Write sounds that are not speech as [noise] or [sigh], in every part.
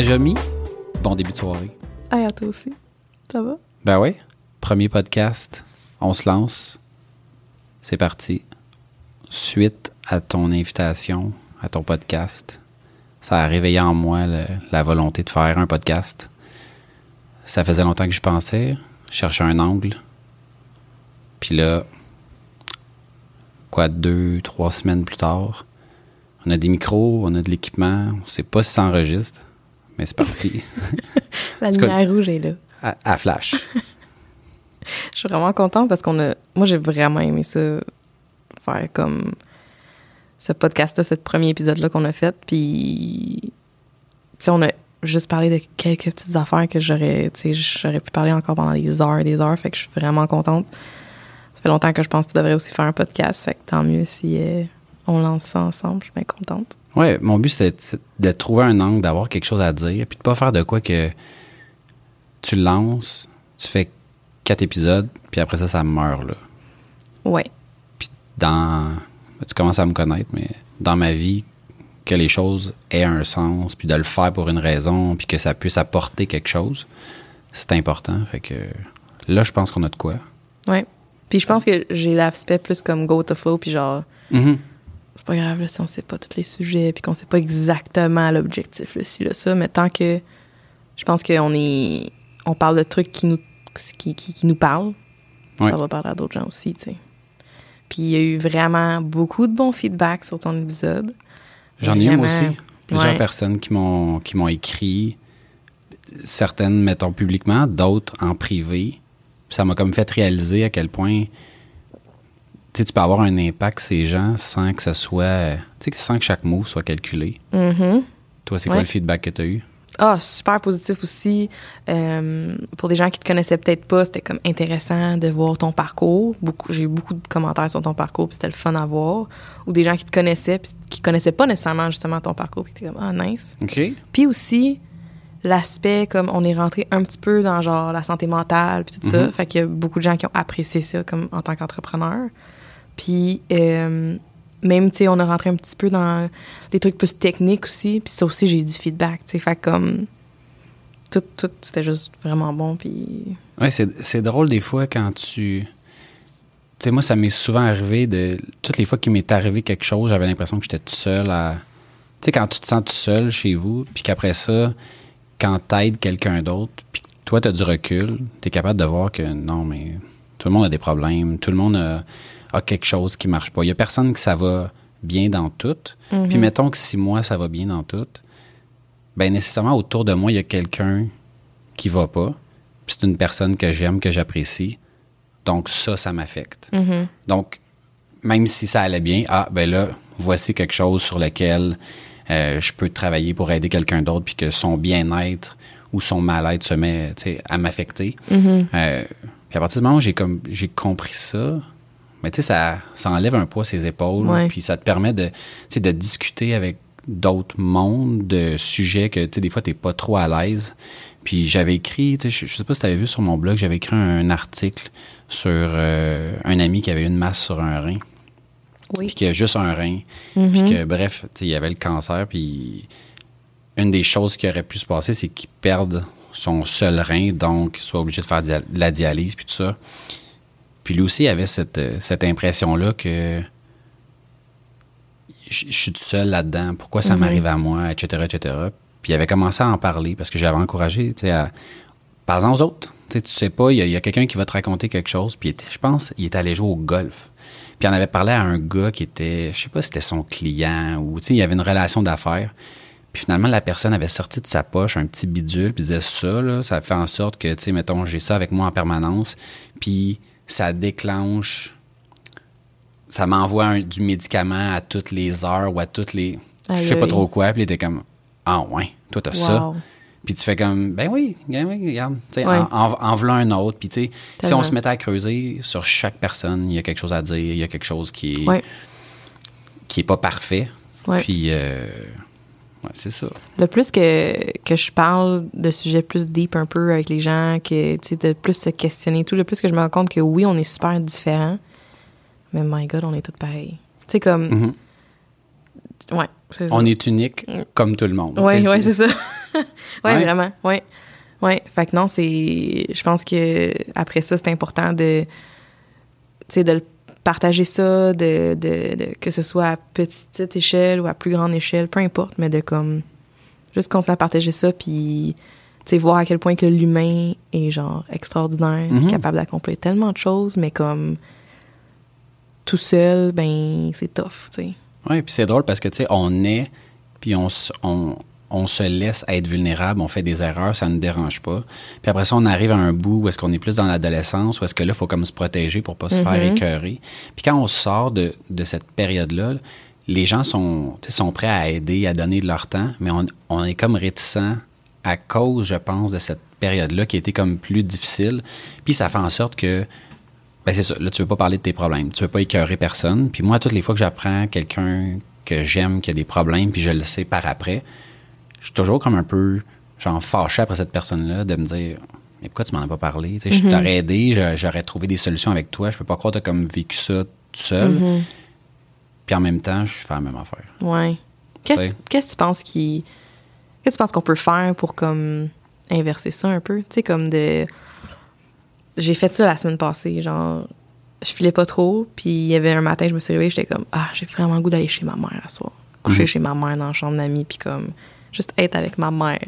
Najami, bon début de soirée. Hey, à toi aussi. Ça va? Ben oui, premier podcast, on se lance. C'est parti. Suite à ton invitation, à ton podcast, ça a réveillé en moi le- la volonté de faire un podcast. Ça faisait longtemps que je pensais, je cherchais un angle. Puis là, quoi, deux, trois semaines plus tard, on a des micros, on a de l'équipement, on sait pas si ça enregistre, mais c'est parti. [laughs] La lumière rouge est là. à, à flash. [laughs] Je suis vraiment contente parce qu'on a. Moi, j'ai vraiment aimé ça. Faire comme. Ce podcast-là, ce premier épisode-là qu'on a fait. Puis. Tu sais, on a juste parlé de quelques petites affaires que j'aurais. Tu sais, j'aurais pu parler encore pendant des heures et des heures. Fait que je suis vraiment contente. Ça fait longtemps que je pense que tu devrais aussi faire un podcast. Fait que tant mieux si euh, on lance ça ensemble. Je suis bien contente. Ouais, mon but c'était de- trouver un angle, d'avoir quelque chose à dire, puis de pas faire de quoi que tu le lances, tu fais quatre épisodes, puis après ça, ça meurt là. Ouais. Puis dans, tu commences à me connaître, mais dans ma vie, que les choses aient un sens, puis de le faire pour une raison, puis que ça puisse apporter quelque chose, c'est important. Fait que là, je pense qu'on a de quoi. Ouais. Puis je pense que j'ai l'aspect plus comme go the flow. Puis genre. Mhm. C'est pas grave là, si on sait pas tous les sujets puis qu'on sait pas exactement l'objectif si là ça mais tant que je pense qu'on est on parle de trucs qui nous qui, qui, qui nous parlent Ouais. ça va parler à d'autres gens aussi tu sais puis il y a eu vraiment beaucoup de bons feedbacks sur ton épisode J'en ai eu moi aussi. Plusieurs Ouais. personnes qui m'ont qui m'ont écrit, certaines mettons publiquement, d'autres en privé. Ça m'a comme fait réaliser à quel point tu sais, tu peux avoir un impact ces gens sans que ça soit, tu sais, sans que chaque mot soit calculé. Mhm. Toi, c'est Ouais. quoi le feedback que tu as eu? Ah, super positif aussi. Euh, pour des gens qui te connaissaient peut-être pas, c'était comme intéressant de voir ton parcours. Beaucoup, j'ai eu beaucoup de commentaires sur ton parcours, puis c'était le fun à voir. Ou des gens qui te connaissaient, puis qui connaissaient pas nécessairement justement ton parcours, puis étaient comme ah nice. OK. Puis aussi l'aspect comme on est rentré un petit peu dans genre la santé mentale puis tout ça, Mhm. fait qu'il y a beaucoup de gens qui ont apprécié ça comme en tant qu'entrepreneur. Puis euh, même tu sais on a rentré un petit peu dans des trucs plus techniques aussi, puis ça aussi j'ai eu du feedback, tu sais, fait comme tout tout c'était juste vraiment bon puis Ouais, c'est drôle des fois quand tu. Tu sais, moi, ça m'est souvent arrivé de. Toutes les fois qu'il m'est arrivé quelque chose, j'avais l'impression que j'étais tout seul à. Tu sais, quand tu te sens tout seul chez vous, puis qu'après ça, quand t'aides quelqu'un d'autre, puis toi, t'as du recul, t'es capable de voir que non, mais tout le monde a des problèmes, tout le monde a, a quelque chose qui marche pas. Il y a personne que ça va bien dans tout. Puis mettons que si moi, ça va bien dans tout, ben nécessairement autour de moi, il y a quelqu'un qui va pas. Puis c'est une personne que j'aime, que j'apprécie. Donc ça, ça m'affecte. Donc, même si ça allait bien, ah, ben là, voici quelque chose sur lequel euh, je peux travailler pour aider quelqu'un d'autre, puis que son bien-être ou son mal-être se met à m'affecter. Euh, puis à partir du moment où j'ai comme j'ai compris ça, mais tu sais, ça, ça enlève un poids ses épaules, Ouais. puis ça te permet de, tu de discuter avec d'autres mondes, de sujets que, tu sais, des fois, t'es pas trop à l'aise. Puis j'avais écrit, tu sais, je, je sais pas si tu avais vu sur mon blog, j'avais écrit un, article sur euh, un ami qui avait une masse sur un rein, oui. puis qui a juste un rein, puis que, bref, tu sais, il y avait le cancer, puis une des choses qui aurait pu se passer, c'est qu'il perde son seul rein, donc il soit obligé de faire de la dialyse, puis tout ça. Puis lui aussi avait cette, euh, cette impression-là que je je suis tout seul là-dedans, pourquoi ça m'arrive à moi, etc., etc. Puis il avait commencé à en parler parce que j'avais encouragé, tu sais, à parle-en aux autres. Tu sais, tu sais pas, il y a, quelqu'un qui va te raconter quelque chose, puis était- je pense, il est allé jouer au golf. Puis on avait parlé à un gars qui était, je sais pas si c'était son client ou, tu sais, il y avait une relation d'affaires. Puis finalement, la personne avait sorti de sa poche un petit bidule, puis disait ça, là, ça fait en sorte que, tu sais, mettons, j'ai ça avec moi en permanence, puis ça déclenche, ça m'envoie un- du médicament à toutes les heures ou à toutes les, je sais pas trop quoi, puis il était comme, ah ouais, toi t'as ça. Puis tu fais comme, ben oui, ben regarde. Ouais. En, en, en v'là un autre. Puis tu sais, si on se mettait à creuser sur chaque personne, il y a quelque chose à dire, il y a quelque chose qui est, Ouais. qui est pas parfait. Puis, euh, ouais, c'est ça. Le plus que, que je parle de sujets plus deep un peu avec les gens, que de plus se questionner et tout, le plus que je me rends compte que oui, on est super différents, mais my God, on est tous pareils. Tu sais, comme, Mhm. Ouais. On est unique comme tout le monde. Oui, oui, c'est ça. [laughs] ouais, Ouais. vraiment. Ouais. Ouais. Fait que non, c'est. Je pense que après ça, c'est important de. Tu sais, de le partager ça, de, de, de- que ce soit à petite échelle ou à plus grande échelle, peu importe, mais de comme. Juste continuer à partager ça, puis. Tu sais, voir à quel point que l'humain est genre extraordinaire, Mhm. capable d'accomplir tellement de choses, mais comme. Tout seul, ben, c'est tough, tu sais. Oui, puis c'est drôle parce que, tu sais, on est, puis on, se- on, on se laisse être vulnérable, on fait des erreurs, ça ne nous dérange pas. Puis après ça, on arrive à un bout où est-ce qu'on est plus dans l'adolescence, où est-ce que là, il faut comme se protéger pour pas se faire écœurer. Puis quand on sort de, de cette période-là, les gens sont, sont prêts à aider, à donner de leur temps, mais on, on est comme réticent à cause, je pense, de cette période-là qui était comme plus difficile. Puis ça fait en sorte que ben c'est ça. Là, tu veux pas parler de tes problèmes. Tu veux pas écœurer personne. Puis moi, toutes les fois que j'apprends quelqu'un que j'aime qui a des problèmes, puis je le sais par après, je suis toujours comme un peu, genre, fâché après cette personne-là de me dire, mais pourquoi tu m'en as pas parlé? Tu sais, Je t'aurais aidé, j'aurais trouvé des solutions avec toi. Je peux pas croire que tu as comme vécu ça tout seul. Puis en même temps, je fais la même affaire. Ouais. Qu'est-ce que tu penses qui. Qu'est-ce que tu penses qu'on peut faire pour comme inverser ça un peu? Tu sais, comme de. J'ai fait ça la semaine passée, genre. Je filais pas trop, puis il y avait un matin, je me suis réveillée, j'étais comme, ah, j'ai vraiment le goût d'aller chez ma mère à soir. Coucher Mhm. chez ma mère dans la chambre d'amis, puis comme, juste être avec ma mère.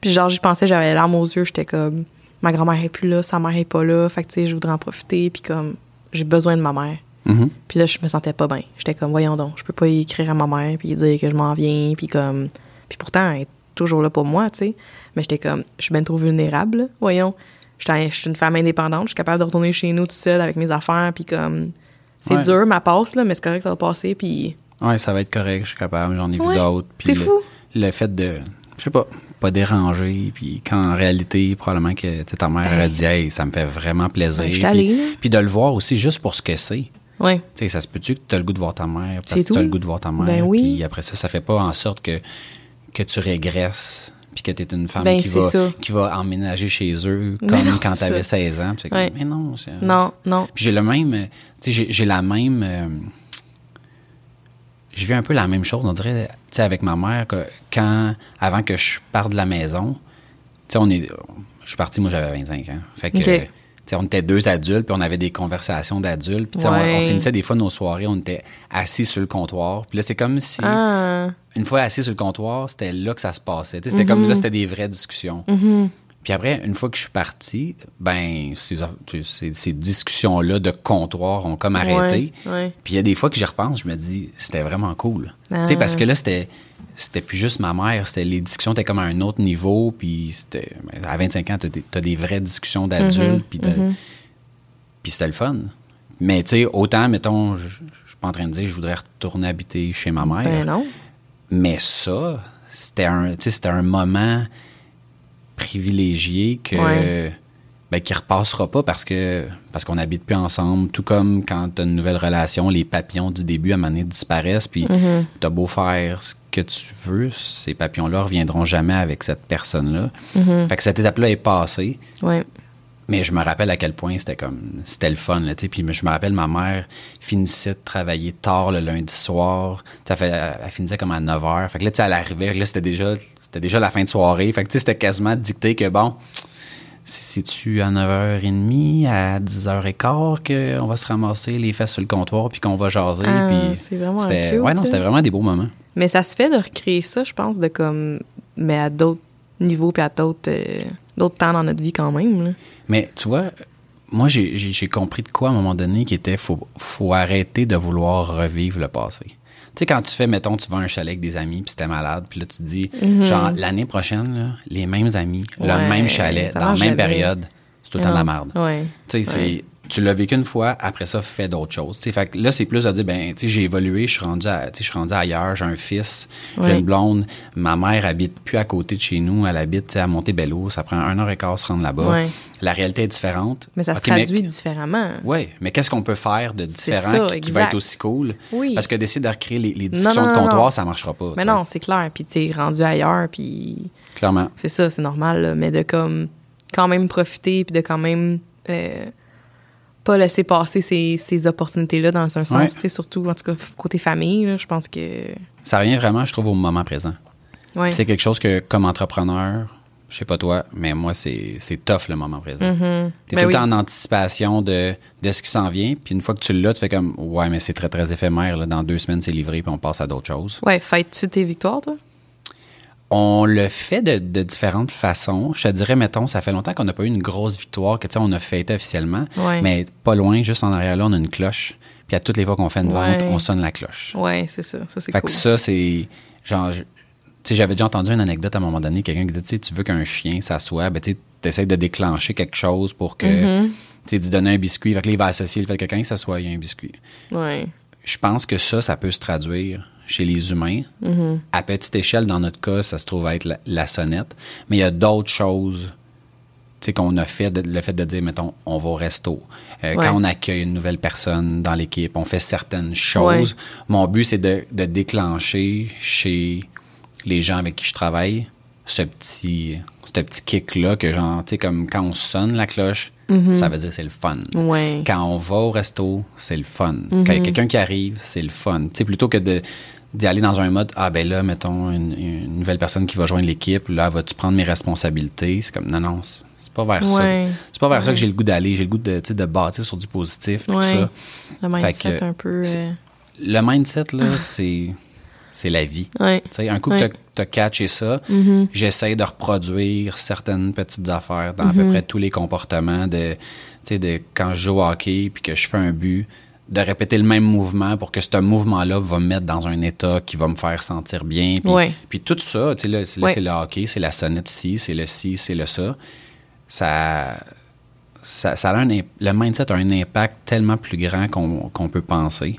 Puis genre, j'y pensais, j'avais larmes aux yeux, j'étais comme, ma grand-mère est plus là, sa mère est pas là, fait que tu sais, je voudrais en profiter, puis comme, j'ai besoin de ma mère. Mhm. Puis là, je me sentais pas bien. J'étais comme, voyons donc, je peux pas y écrire à ma mère puis dire que je m'en viens, puis comme... Puis pourtant, elle est toujours là pour moi, tu sais. Mais j'étais comme, je suis bien trop vulnérable, là. voyons. Je suis une femme indépendante, je suis capable de retourner chez nous toute seule avec mes affaires, puis comme... C'est Ouais. dur, ma passe, là, mais c'est correct, ça va passer, puis... Ouais, ça va être correct, je suis capable, j'en ai vu d'autres. C'est fou. Le fait de, je sais pas, pas déranger, puis quand en réalité, probablement que ta mère a dit, hey, ça me fait vraiment plaisir. Ben, puis, de le voir aussi juste pour ce que c'est. Ouais. Tu sais, ça se peut-tu que tu as le goût de voir ta mère parce que tu as le goût de voir ta mère. Ben oui. Puis après ça, ça fait pas en sorte que, que tu régresses puis que tu es une femme Ben, qui, va, ça. qui va emménager chez eux [laughs] comme non, quand tu avais ça. 16 ans. Comme, Ouais. mais non. Non, non. J'ai le même, euh, tu sais, j'ai- la même, euh, je vis un peu la même chose, on dirait, sais, avec ma mère, que quand, avant que je parte de la maison, tu sais, on est, je suis parti, moi, j'avais 25 ans. Fait que, Ok. tu sais, on était deux adultes, puis on avait des conversations d'adultes. Puis, tu sais, on- on, finissait des fois nos soirées, on était assis sur le comptoir. Puis là, c'est comme si, Ah, une fois assis sur le comptoir, c'était là que ça se passait. Tu sais, c'était comme là, c'était des vraies discussions. Puis après, une fois que je suis parti, ben, ces, ces- ces discussions-là de comptoir ont comme arrêté. Ouais, ouais. Puis il y a des fois que j'y repense, je me dis, c'était vraiment cool. Ah. Tu sais, parce que là, c'était. C'était plus juste ma mère, c'était les discussions étaient comme à un autre niveau, puis c'était ben, à 25 ans, tu as, des vraies discussions d'adultes, puis t'as- puis c'était le fun. Mais tu sais, autant, mettons, je suis pas en train de dire je voudrais retourner habiter chez ma mère. ben non. Mais ça, c'était un, un moment privilégié que, Ouais. ben, qui repassera pas parce que parce qu'on habite plus ensemble. Tout comme quand tu as une nouvelle relation, les papillons du début à un moment donné disparaissent, puis Mm-hmm. t'as beau faire ce que tu veux, ces papillons-là reviendront jamais avec cette personne-là. Mm-hmm. Fait que cette étape-là est passée. Ouais. Mais je me rappelle à quel point c'était comme c'était le fun là, tu sais. Puis je me rappelle ma mère finissait de travailler tard le lundi soir. Ça fait elle, elle finissait comme à 9 h. Fait que là tu sais elle arrivait, là c'était déjà c'était déjà la fin de soirée. Fait que tu sais c'était quasiment dicté que bon c'est-tu à 9h30, à 10h15 qu'on va se ramasser les fesses sur le comptoir puis qu'on va jaser. Ah, puis c'est vraiment c'était- Ouais, non, là. c'était vraiment des beaux moments. Mais ça se fait de recréer ça, je pense, de comme. Mais à d'autres niveaux puis à d'autres euh, d'autres temps dans notre vie quand même. Là. Mais tu vois, moi, j'ai- j'ai j'ai compris de quoi à un moment donné qui était faut, faut arrêter de vouloir revivre le passé. Tu sais, quand tu fais, mettons, tu vas à un chalet avec des amis, puis c'était malade, puis là, tu te dis, genre, l'année prochaine, là, les mêmes amis, le Mhm. Même chalet, dans la même jamais. période, c'est tout le temps de la merde. Ouais. Tu sais, c'est- tu l'as vécu une fois, après ça, fais d'autres choses. Fait que là, c'est plus de dire, ben, tu sais, j'ai évolué, je suis rendu, à- je suis rendu ailleurs, j'ai un fils, j'ai une blonde, ma mère habite plus à côté de chez nous, elle habite à Montebello, ça prend un heure et quart se rendre là-bas. La réalité est différente. Mais ça se mais- traduit différemment. oui, mais qu'est-ce qu'on peut faire de différent ça, qui, qui va être aussi cool? Oui. Parce que d'essayer de recréer les, les Non, discussions non, de comptoir, ça marchera pas. Mais non, c'est clair. Puis tu es rendu ailleurs, puis Clairement. c'est ça, c'est normal. là. Mais de comme quand même profiter, puis de quand même euh, pas laisser passer ces, ces opportunités-là dans un sens, Ouais. tu sais, surtout, en tout cas, côté famille, là, je pense que... Ça revient vraiment, je trouve, au moment présent. Ouais. C'est quelque chose que, comme entrepreneur, je sais pas toi, mais moi, c'est c'est tough le moment présent. Mhm. T'es Ben tout le oui. temps en anticipation de, de ce qui s'en vient. Puis une fois que tu l'as, tu fais comme, ouais, mais c'est très, très éphémère. là. Dans deux semaines, c'est livré, puis on passe à d'autres choses. Ouais, fêtes-tu tes victoires, toi? On le fait de, de différentes façons. Je te dirais, mettons, ça fait longtemps qu'on n'a pas eu une grosse victoire, que tu sais, on a fêté officiellement, Ouais. mais pas loin, juste en arrière là, on a une cloche. Puis à toutes les fois qu'on fait une Ouais. vente, on sonne la cloche. Ouais, c'est ça. Ça, c'est Fait cool. que ça, c'est genre. Tu sais, j'avais déjà entendu une anecdote à un moment donné, quelqu'un qui disait, tu veux qu'un chien s'assoie, ben, tu sais, t'essayes de déclencher quelque chose pour que, Mm-hmm. tu sais, donner un biscuit. Fait que là, il va associer le fait que quand il s'assoit, il y a un biscuit. Ouais. Je pense que ça, ça peut se traduire chez les humains. À petite échelle, dans notre cas, ça se trouve être la, la sonnette. Mais il y a d'autres choses qu'on a fait, de- le fait de dire, mettons, on va au resto. Euh, Ouais. Quand on accueille une nouvelle personne dans l'équipe, on fait certaines choses. Mon but, c'est de, de déclencher chez les gens avec qui je travaille ce petit, ce petit kick-là que, genre, tu sais, comme quand on sonne la cloche, ça veut dire c'est le fun. Ouais. Quand on va au resto, c'est le fun. Quand il y a quelqu'un qui arrive, c'est le fun. Tu sais, plutôt que de d'y aller dans un mode ah ben là mettons une, une nouvelle personne qui va joindre l'équipe là vas-tu prendre mes responsabilités? C'est comme non non c'est pas vers Ouais. ça c'est pas vers ça que j'ai le goût d'aller j'ai le goût de tu sais, de bâtir sur du positif tout ça Le mindset que un peu... euh, le mindset là [laughs] c'est c'est la vie Ouais. tu sais, un coup. Mm-hmm. que tu as catché ça, j'essaie de reproduire certaines petites affaires dans à peu près tous les comportements de, tu sais, de quand je joue au hockey puis que je fais un but, de répéter le même mouvement pour que ce mouvement-là va me mettre dans un état qui va me faire sentir bien. Puis, Ouais. puis tout ça, tu sais, là, c'est là, Ouais. c'est le hockey, c'est la sonnette ci, c'est le ci, c'est le ça. Ça, ça, ça a un, le mindset a un impact tellement plus grand qu'on peut penser.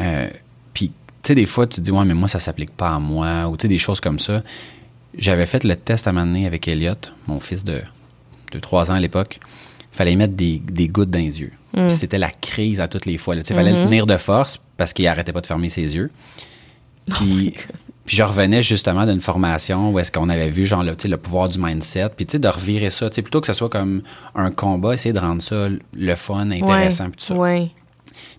Euh, puis, tu sais, des fois, tu te dis, ouais, mais moi, ça s'applique pas à moi, ou tu sais, des choses comme ça. J'avais fait le test à m'amener avec Elliot, mon fils de, de 3 ans à l'époque. Il fallait mettre des, des gouttes dans les yeux. Puis C'était la crise à toutes les fois. Il fallait le tenir de force parce qu'il arrêtait pas de fermer ses yeux. Puis, puis je revenais justement d'une formation où est-ce qu'on avait vu genre le, le pouvoir du mindset, puis tu sais de revirer ça, plutôt que ce soit comme un combat, essayer de rendre ça le fun, intéressant, puis tout ça. Ouais.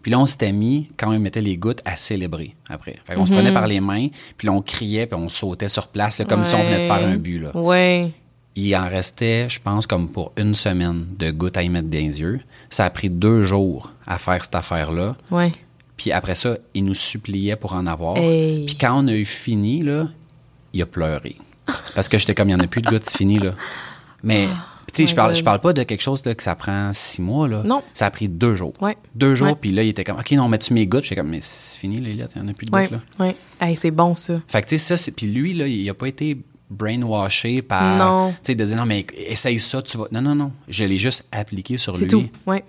Puis là, on s'était mis, quand on mettait les gouttes, à célébrer après. Fait qu'on se Mhm. prenait par les mains, puis là, on criait, puis on sautait sur place, là, comme si on venait de faire un but. Là. Ouais. Il en restait, je pense, comme pour une semaine de gouttes à y mettre dans les yeux. Ça a pris deux jours à faire cette affaire-là. Ouais. Puis après ça, il nous suppliait pour en avoir. Hey. Puis quand on a eu fini, là, il a pleuré. Parce que j'étais comme, il n'y en a plus de gouttes, [laughs] c'est fini, là. Mais, tu sais, je parle, je parle pas de quelque chose là, que ça prend six mois, là. Non. Ça a pris deux jours. Ouais. Deux jours, puis là, il était comme, OK, non, mets-tu mes gouttes? J'étais comme, mais c'est fini, là, il n'y en a plus de Ouais. gouttes, là. Ouais. Hey, c'est bon, ça. Fait que, tu sais, ça, c'est. Puis lui, là, il a pas été brainwashé par. Non. Tu sais, de dire, non, mais essaye ça, tu vas. Non, non, non. Je l'ai juste appliqué sur C'est lui. tout. Ouais.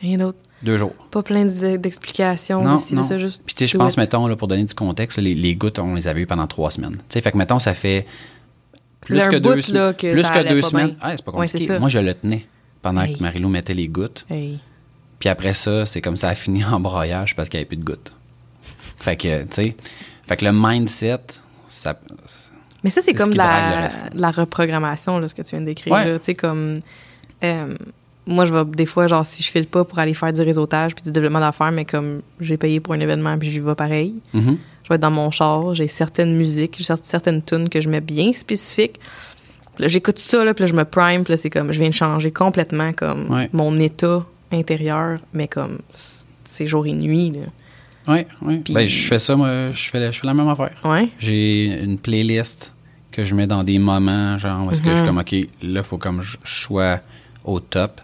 Rien d'autre. Deux jours. Pas plein d'explications. Non, de non. ça, juste Puis tu sais, je pense, it. mettons, là, pour donner du contexte, les, les gouttes, on les avait eues pendant trois semaines. Tu sais, fait que, mettons, ça fait plus que deux, bout, là, que plus que deux semaines. Ah, c'est pas c'est compliqué. Moi, je le tenais pendant Hey. que Marilou mettait les gouttes. Hey. Puis après ça, c'est comme ça a fini en broyage parce qu'il n'y avait plus de gouttes. Fait que, tu sais, fait que le mindset, ça, Mais ça, c'est comme ce de la, la reprogrammation, là, ce que tu viens de décrire. Ouais. Tu sais, comme. euh, moi, je vais des fois, genre, si je file pas pour aller faire du réseautage puis du développement d'affaires, mais comme j'ai payé pour un événement puis j'y vais pareil, Mhm. je vais être dans mon char, j'ai certaines musiques, certaines tunes que je mets bien spécifiques. J'écoute ça, là, puis là, je me prime, puis là, c'est comme, je viens de changer complètement, comme, Ouais. mon état intérieur, mais comme, c'est jour et nuit, là. Oui, oui. Ben, je fais ça, moi, je fais, la- je fais la même affaire. Ouais? J'ai une playlist que je mets dans des moments, genre, où est-ce que je suis Mhm. comme, OK, là, il faut comme je je sois au top.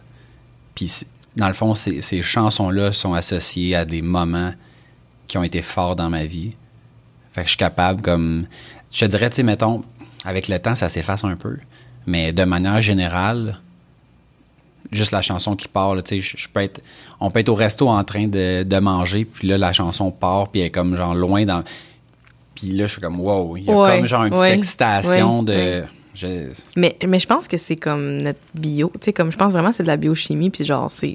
Puis, dans le fond, ces, ces chansons-là sont associées à des moments qui ont été forts dans ma vie. Fait que je suis capable, comme, je te dirais, tu sais, mettons, avec le temps, ça s'efface un peu. Mais de manière générale, juste la chanson qui part, là, tu sais, je, je peux être, on peut être au resto en train de, de manger, puis là, la chanson part, puis elle est comme, genre, loin dans... Puis là, je suis comme, wow, il y a Ouais, comme, genre, une petite ouais, excitation ouais, de... je- Mais, mais je pense que c'est comme notre bio. Tu sais, comme je pense vraiment que c'est de la biochimie, puis genre, c'est.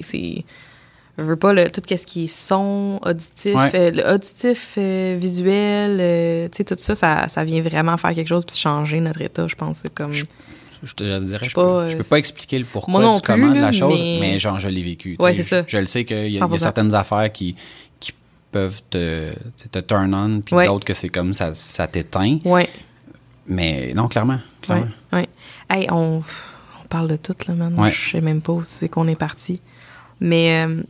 je veux pas le, tout ce qui est son, auditif, euh, le auditif, euh, visuel, euh, tu sais, tout ça, ça, ça vient vraiment faire quelque chose puis changer notre état, je pense. C'est comme. Je te dirais, je, pas, peux, je euh, peux pas expliquer le pourquoi du plus, comment de la chose, mais- mais, genre, je l'ai vécu. Ouais, c'est ça. Je, je le sais qu'il y, y a 100%. certaines affaires qui, qui peuvent te, te turn on, puis Ouais. d'autres que c'est comme ça, ça t'éteint. Ouais. Mais non, clairement. Clairement. ouais. Hey, on, on parle de tout, là, man. Ouais. Je sais même pas où c'est qu'on est parti. Mais euh,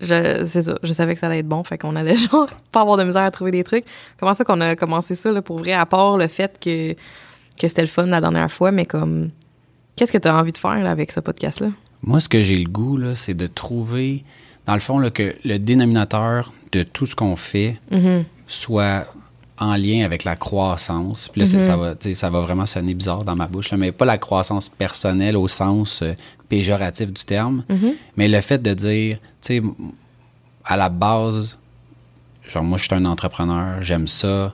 je, c'est ça. Je savais que ça allait être bon. Fait qu'on allait, [laughs] genre, pas avoir de misère à trouver des trucs. Comment ça qu'on a commencé ça, là, pour vrai, à part le fait que, que c'était le fun la dernière fois, mais comme. Qu'est-ce que tu as envie de faire là, avec ce podcast-là? Moi, ce que j'ai le goût, là, c'est de trouver, dans le fond, là, que le dénominateur de tout ce qu'on fait Mm-hmm. soit en lien avec la croissance. Puis là, c'est- ça, va, ça vraiment sonner bizarre dans ma bouche, là, mais pas la croissance personnelle au sens euh, péjoratif du terme, mais le fait de dire, tu sais, à la base, genre, moi, je suis un entrepreneur, j'aime ça,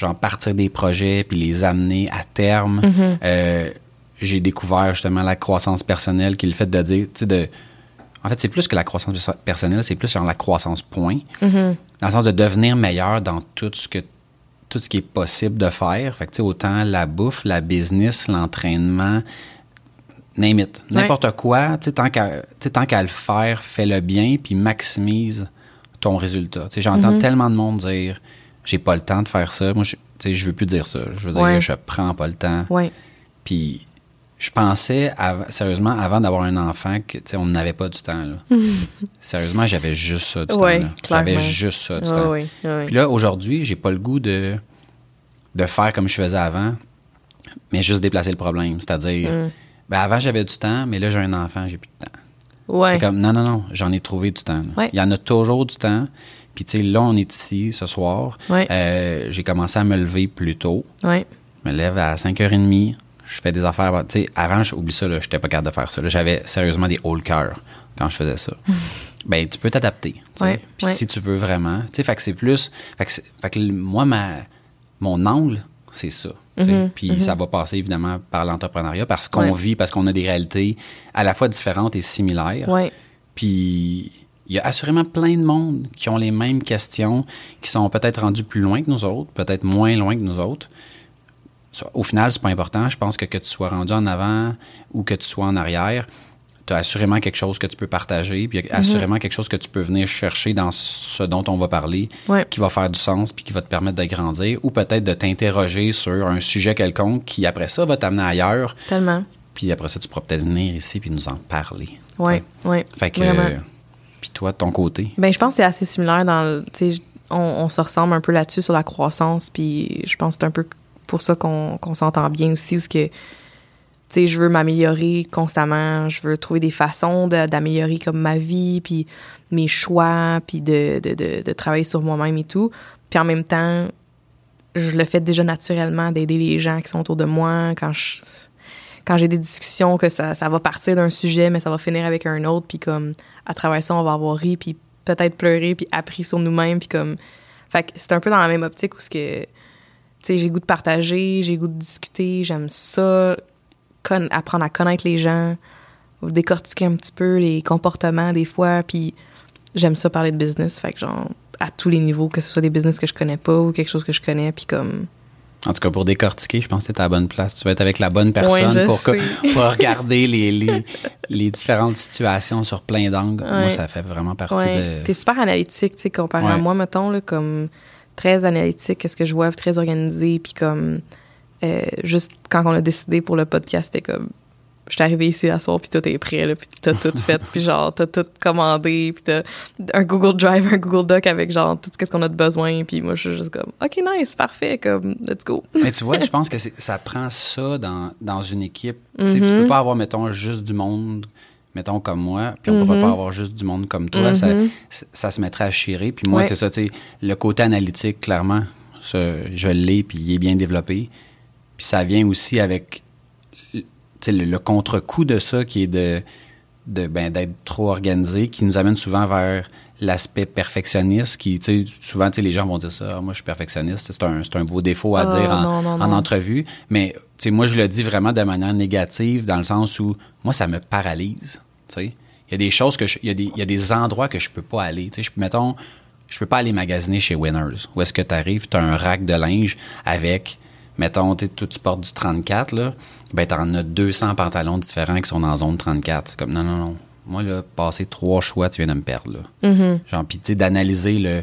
genre, partir des projets puis les amener à terme. Euh, j'ai découvert justement la croissance personnelle qui est le fait de dire, tu sais, de. En fait, c'est plus que la croissance perso- personnelle, c'est plus sur la croissance point. Dans le sens de devenir meilleur dans tout ce que tout ce qui est possible de faire. Fait que, tu sais, autant la bouffe, la business, l'entraînement, name it. Ouais. N'importe quoi, tu sais, tant qu'à le faire, fais le bien, puis maximise ton résultat. Tu sais, j'entends tellement de monde dire j'ai pas le temps de faire ça. Moi, je, tu sais, je veux plus dire ça. Je veux dire, je prends pas le temps. Ouais. Puis je pensais, av- sérieusement, avant d'avoir un enfant, que on n'avait pas du temps. Là. [laughs] sérieusement, j'avais juste ça du Ouais, temps. J'avais juste ça du temps. Puis là, aujourd'hui, j'ai pas le goût de, de faire comme je faisais avant, mais juste déplacer le problème. C'est-à-dire, Mm. ben avant, j'avais du temps, mais là, j'ai un enfant, j'ai plus de temps. Comme, non, non, non, j'en ai trouvé du temps. Il y en a toujours du temps. Puis, tu sais, là, on est ici ce soir. Ouais. Euh, j'ai commencé à me lever plus tôt. Ouais. Je me lève à 5h30. Je fais des affaires. Tu sais, avant, je- oublie ça, là, j'étais pas capable de faire ça. J'avais sérieusement des hauts cœur quand je faisais ça. [laughs] ben, tu peux t'adapter. Ouais, Puis si tu veux vraiment. Tu sais, fait que c'est plus. Fait que, fait moi, ma, mon angle, c'est ça. sais. Puis ça va passer évidemment par l'entrepreneuriat parce qu'on Mm-hmm, Ouais. vit, parce qu'on a des réalités à la fois différentes et similaires. Puis il y a assurément plein de monde qui ont les mêmes questions, qui sont peut-être rendus plus loin que nous autres, peut-être moins loin que nous autres. Au final, c'est pas important. Je pense que que tu sois rendu en avant ou que tu sois en arrière, tu as assurément quelque chose que tu peux partager, puis il y a assurément quelque chose que tu peux venir chercher dans ce dont on va parler, Ouais. qui va faire du sens, puis qui va te permettre de grandir, ou peut-être de t'interroger sur un sujet quelconque qui, après ça, va t'amener ailleurs, Tellement. puis après ça, tu pourras peut-être venir ici puis nous en parler. sais. Ouais. Fait que. Vraiment. euh, Puis toi, de ton côté? Ben, je pense que c'est assez similaire dans le. On, on se ressemble un peu là-dessus sur la croissance, puis je pense que c'est un peu pour ça qu'on s'entend bien aussi, parce que. Tu sais, je veux m'améliorer constamment, je veux trouver des façons d'améliorer comme ma vie, puis mes choix, puis de, de, de, travailler sur moi-même et tout. Puis en même temps, je le fais déjà naturellement d'aider les gens qui sont autour de moi quand quand j'ai des discussions que ça, ça va partir d'un sujet mais ça va finir avec un autre puis comme à travers ça on va avoir ri puis peut-être pleuré puis appris sur nous-mêmes puis comme fait que c'est un peu dans la même optique où ce que tu sais j'ai goût de partager j'ai goût de discuter j'aime ça apprendre à connaître les gens décortiquer un petit peu les comportements des fois puis j'aime ça parler de business fait que genre à tous les niveaux que ce soit des business que je connais pas ou quelque chose que je connais puis comme En tout cas, pour décortiquer, je pense que tu es à la bonne place. Tu vas être avec la bonne personne pour, que- [laughs] pour regarder les, [laughs] les, les différentes situations sur plein d'angles. Moi, ça fait vraiment partie Ouais. de. T'es super analytique, tu sais, comparé à moi, mettons, là, comme très analytique, qu'est-ce que je vois, très organisé, puis comme euh, juste quand on a décidé pour le podcast, c'était comme je suis arrivée ici à soir, puis tout est prêt, là, puis t'as tout [laughs] fait, puis genre, t'as tout commandé, puis t'as un Google Drive, un Google Doc avec genre tout ce qu'on a de besoin, puis moi, je suis juste comme, OK, nice, parfait, comme, let's go. Mais tu vois, je [laughs] pense que ça prend ça dans, dans une équipe. Tu sais, Mm-hmm. Tu peux pas avoir, mettons, juste du monde, mettons, comme moi, puis on Mm-hmm. pourrait pas avoir juste du monde comme toi. Ça, ça se mettrait à chirer. Puis moi, Ouais. c'est ça, tu sais, le côté analytique, clairement, je l'ai, puis il est bien développé. Puis ça vient aussi avec le, le contre-coup de ça qui est de, de ben, d'être trop organisé, qui nous amène souvent vers l'aspect perfectionniste, qui, tu sais, souvent, tu sais, les gens vont dire ça, Ah, moi, je suis perfectionniste, c'est un, c'est un beau défaut à Ah, dire en, non, non, en non. entrevue, mais, tu sais, moi, je le dis vraiment de manière négative, dans le sens où, moi, ça me paralyse, tu sais. Il y a des choses que je- il y a des, il y a des endroits que je peux pas aller, tu sais, je, mettons, je peux pas aller magasiner chez Winners, où est-ce que tu arrives, tu as un rack de linge avec mettons, tu tu portes du 34, là, ben, t'en as 200 pantalons différents qui sont dans zone 34. C'est comme, non, non, non. Moi, là, passer trois choix, tu viens de me perdre, là. Genre, puis, tu sais, d'analyser le,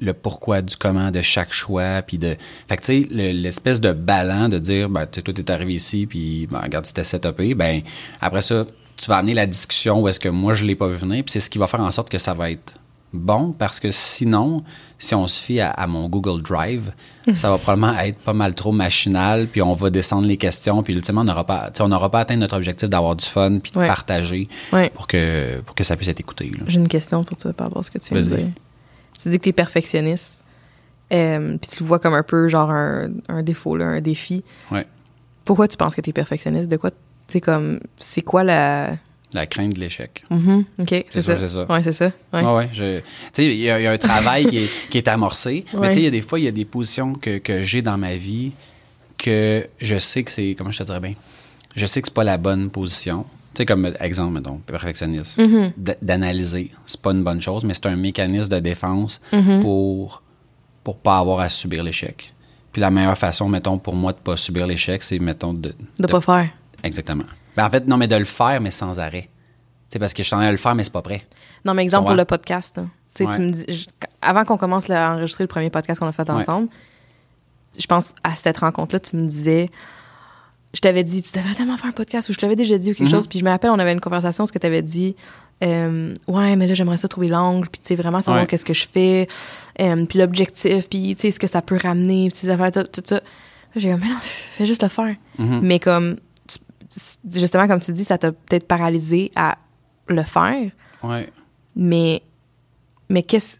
le pourquoi du comment de chaque choix, puis de... Fait que, tu sais, le- l'espèce de ballon de dire, ben, tu sais, toi, t'es arrivé ici, puis, ben, regarde, c'était setupé, ben, après ça, tu vas amener la discussion où est-ce que moi, je l'ai pas vu venir, puis c'est ce qui va faire en sorte que ça va être bon, parce que sinon, si on se fie à, à mon Google Drive, ça va probablement être pas mal trop machinal, puis on va descendre les questions, puis ultimement, on n'aura pas, on n'aura pas atteint notre objectif d'avoir du fun, puis de partager Ouais. pour, que, pour que ça puisse être écouté. J'ai une question pour toi par rapport à ce que tu viens de dire. Tu dis que tu es perfectionniste, euh, puis tu le vois comme un peu genre un, un défaut, là, un défi. Ouais. Pourquoi tu penses que tu es perfectionniste? De quoi, tu sais, comme, c'est quoi la. La crainte de l'échec. Mhm, OK, c'est ça. ça, c'est ça. Ouais, c'est ça. Ouais. Ouais, ouais. je- Tu sais, il y, a il y a un travail qui, est, qui est amorcé. [laughs] Mais tu sais, il y a des fois, il y a des positions que, que j'ai dans ma vie que je sais que c'est. Comment je te dirais bien? Je sais que c'est pas la bonne position. Tu sais, comme exemple, mettons, perfectionniste. Mm-hmm. D- D'analyser, c'est pas une bonne chose, mais c'est un mécanisme de défense Mm-hmm. pour pour pas avoir à subir l'échec. Puis la meilleure façon, mettons, pour moi de pas subir l'échec, c'est, mettons, de... De pas faire. Exactement. Ben, en fait, non, mais de le faire, mais sans arrêt. C'est parce que je suis en train de le faire, mais c'est pas prêt. Non, mais exemple pour le podcast. là. Tu sais, Ouais. tu me dis, je- avant qu'on commence à enregistrer le premier podcast qu'on a fait Ouais. ensemble, je pense à cette rencontre-là, tu me disais, je t'avais dit, tu devrais tellement faire un podcast ou je t'avais déjà dit ou quelque Mhm. chose. Puis je me rappelle, on avait une conversation, ce que tu avais dit, euh, ouais, mais là, j'aimerais ça trouver l'angle, puis tu sais, vraiment savoir Ouais. qu'est-ce que je fais, euh, puis l'objectif, puis tu sais, ce que ça peut ramener, puis ces affaires, tout, tout ça. J'ai comme, mais non, fais juste le faire. Mhm. Mais comme, justement, comme tu dis, ça t'a peut-être paralysé à le faire. Ouais. Mais, mais qu'est-ce.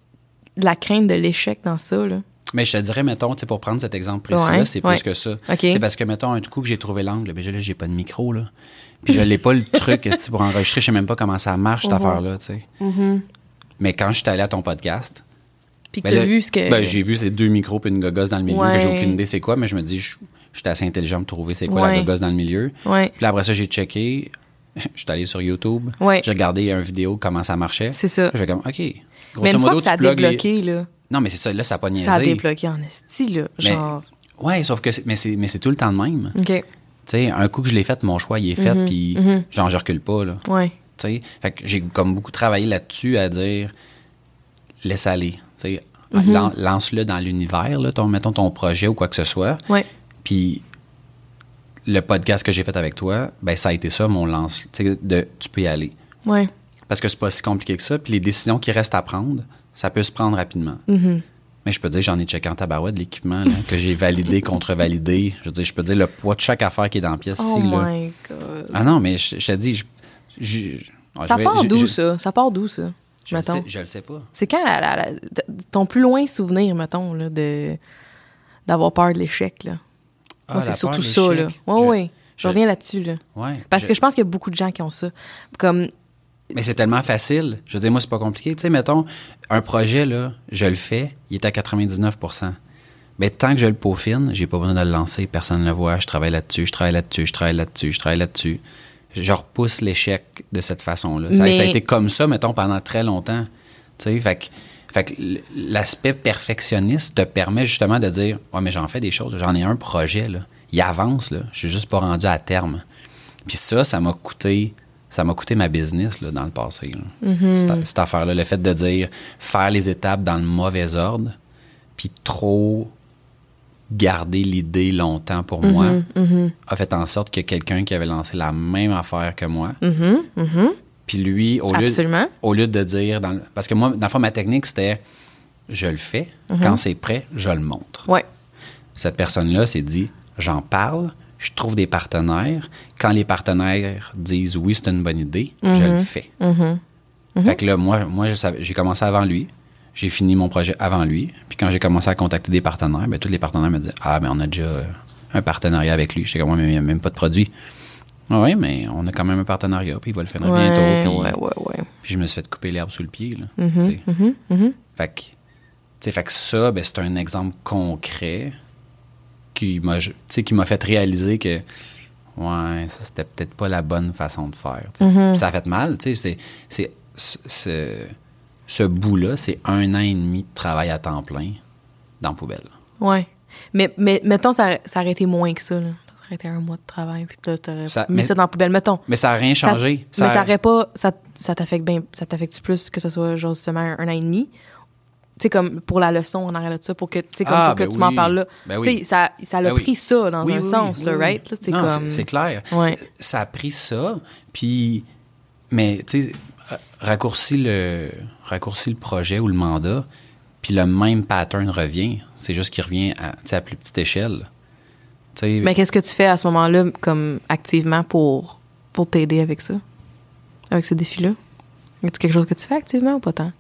La crainte de l'échec dans ça, là? Mais je te dirais, mettons, tu sais, pour prendre cet exemple précis-là, Ouais, c'est ouais. plus que ça. OK. C'est parce que, mettons, un coup que j'ai trouvé l'angle, ben là, j'ai pas de micro, là. Puis je n'ai pas le truc pour enregistrer, je sais même pas comment ça marche, cette Mhm. affaire-là, tu sais. Mais quand je suis allé à ton podcast, Puis que ben t'as là, vu ce que. ben, j'ai vu ces deux micros puis une gogosse dans le milieu, que j'ai Ouais. aucune idée c'est quoi, mais je me dis, je j'étais assez intelligent pour trouver c'est quoi la Ouais. gogosse dans le milieu. Ouais. Puis là, après ça, j'ai checké. [laughs] Je suis allé sur YouTube. Ouais. J'ai regardé une vidéo comment ça marchait. C'est ça. J'ai comme, OK. Grosso mais une fois modo, que ça a les- débloqué, là. Non, mais c'est ça, là, ça n'a pas niaisé. Ça a débloqué en esti, là. Mais- Genre. Ouais, sauf que c'est, mais c'est, mais c'est tout le temps de même. OK. Tu sais, un coup que je l'ai fait, mon choix, il est fait, Mhm, puis genre, je recule pas, là. Ouais. Tu sais, fait que j'ai comme beaucoup travaillé là-dessus à dire, laisse aller. Tu sais, Mhm. lan- lance-le dans l'univers, là, ton, mettons ton projet ou quoi que ce soit. Ouais. Puis le podcast que j'ai fait avec toi, ben ça a été ça, mon lance. De tu peux y aller. Ouais. Parce que c'est pas si compliqué que ça. Puis les décisions qui restent à prendre, ça peut se prendre rapidement. Mhm. Mais je peux te dire, j'en ai checké en tabarouette de l'équipement que j'ai validé, [laughs] contre-validé. Je veux dire, je peux te dire le poids de chaque affaire qui est dans la pièce Oh ici. Là. my God. Ah non, mais je, je te dis, je, je- ah, ça vais- part d'où, ça? Ça part d'où, ça? Je le, mettons? sais, je le sais pas. C'est quand la- la- la- t- ton plus loin souvenir, mettons, là, de d'avoir peur de l'échec, là? Ah, Moi, c'est surtout ça, là. Ouais, Je- ouais. Je, je- reviens là-dessus, là. Ouais. Parce que je pense qu'il y a beaucoup de gens qui ont ça. Comme, Mais c'est tellement facile. Je veux dire, moi, c'est pas compliqué. Tu sais, mettons, un projet, là, je le fais, il est à 99% Mais tant que je le peaufine, j'ai pas besoin de le lancer, personne ne le voit, je travaille là-dessus, je travaille là-dessus, je travaille là-dessus, je travaille là-dessus. Je repousse l'échec de cette façon-là. Ça, Mais- ça a été comme ça, mettons, pendant très longtemps. Tu sais, fait que, fait que l'aspect perfectionniste te permet justement de dire Ouais, mais j'en fais des choses, j'en ai un projet, là. Il avance, là. Je suis juste pas rendu à terme. Puis ça, ça m'a coûté. Ça m'a coûté ma business là, dans le passé. là. cette, cette affaire-là. Le fait de dire faire les étapes dans le mauvais ordre, puis trop garder l'idée longtemps pour moi, a fait en sorte que quelqu'un qui avait lancé la même affaire que moi, puis lui, au lieu, Absolument. au lieu de dire... Dans le- parce que moi, dans le fond, ma technique, c'était je le fais, quand c'est prêt, je le montre ouais. cette personne-là s'est dit j'en parle, je trouve des partenaires. Quand les partenaires disent oui, c'est une bonne idée, je le fais. Fait que là, moi, moi je j'ai commencé avant lui. J'ai fini mon projet avant lui. Puis quand j'ai commencé à contacter des partenaires, ben, tous les partenaires me disaient Ah, ben on a déjà un partenariat avec lui. J'étais comme, Ouais, mais il n'y a même pas de produit. Oui, mais on a quand même un partenariat, puis il va le faire Ouais, bientôt. Puis, ouais, ouais, ouais. puis je me suis fait couper l'herbe sous le pied. Là, Mhm, tu sais. Fait que, fait ça, ben, c'est un exemple concret qui m'a fait réaliser que ouais, ça c'était peut-être pas la bonne façon de faire. Puis Ça a fait mal, c'est ce, bout-là, c'est un an et demi de travail à temps plein dans la poubelle. Ouais. Mais, mais mettons, ça, ça aurait été moins que ça, là. Ça été un mois de travail, puis t'as- t'aurais Ça- mis mais- ça dans la poubelle. Mettons. Mais ça n'a rien Ça- changé. mais ça aurait pas. Ça, ça t'affecte bien. Ça t'affecte plus que ce soit, genre, justement, un, un an et demi? Tu sais, comme pour la leçon, on arrête de ça, pour que, comme Ah, pour que ben tu m'en parles là. Ben Tu sais, ça, ça l'a Ben oui. pris ça dans un sens, là, right? Là, c'est non, comme. c'est- c'est clair. Ouais. Ça a pris ça, puis... Mais, tu sais, ra- raccourci le, raccourci le projet ou le mandat, puis le même pattern revient. C'est juste qu'il revient à, à plus petite échelle. Mais qu'est-ce que tu fais à ce moment-là, comme activement, pour, pour t'aider avec ça? Avec ce défi-là? A quelque chose que tu fais activement ou pas tant?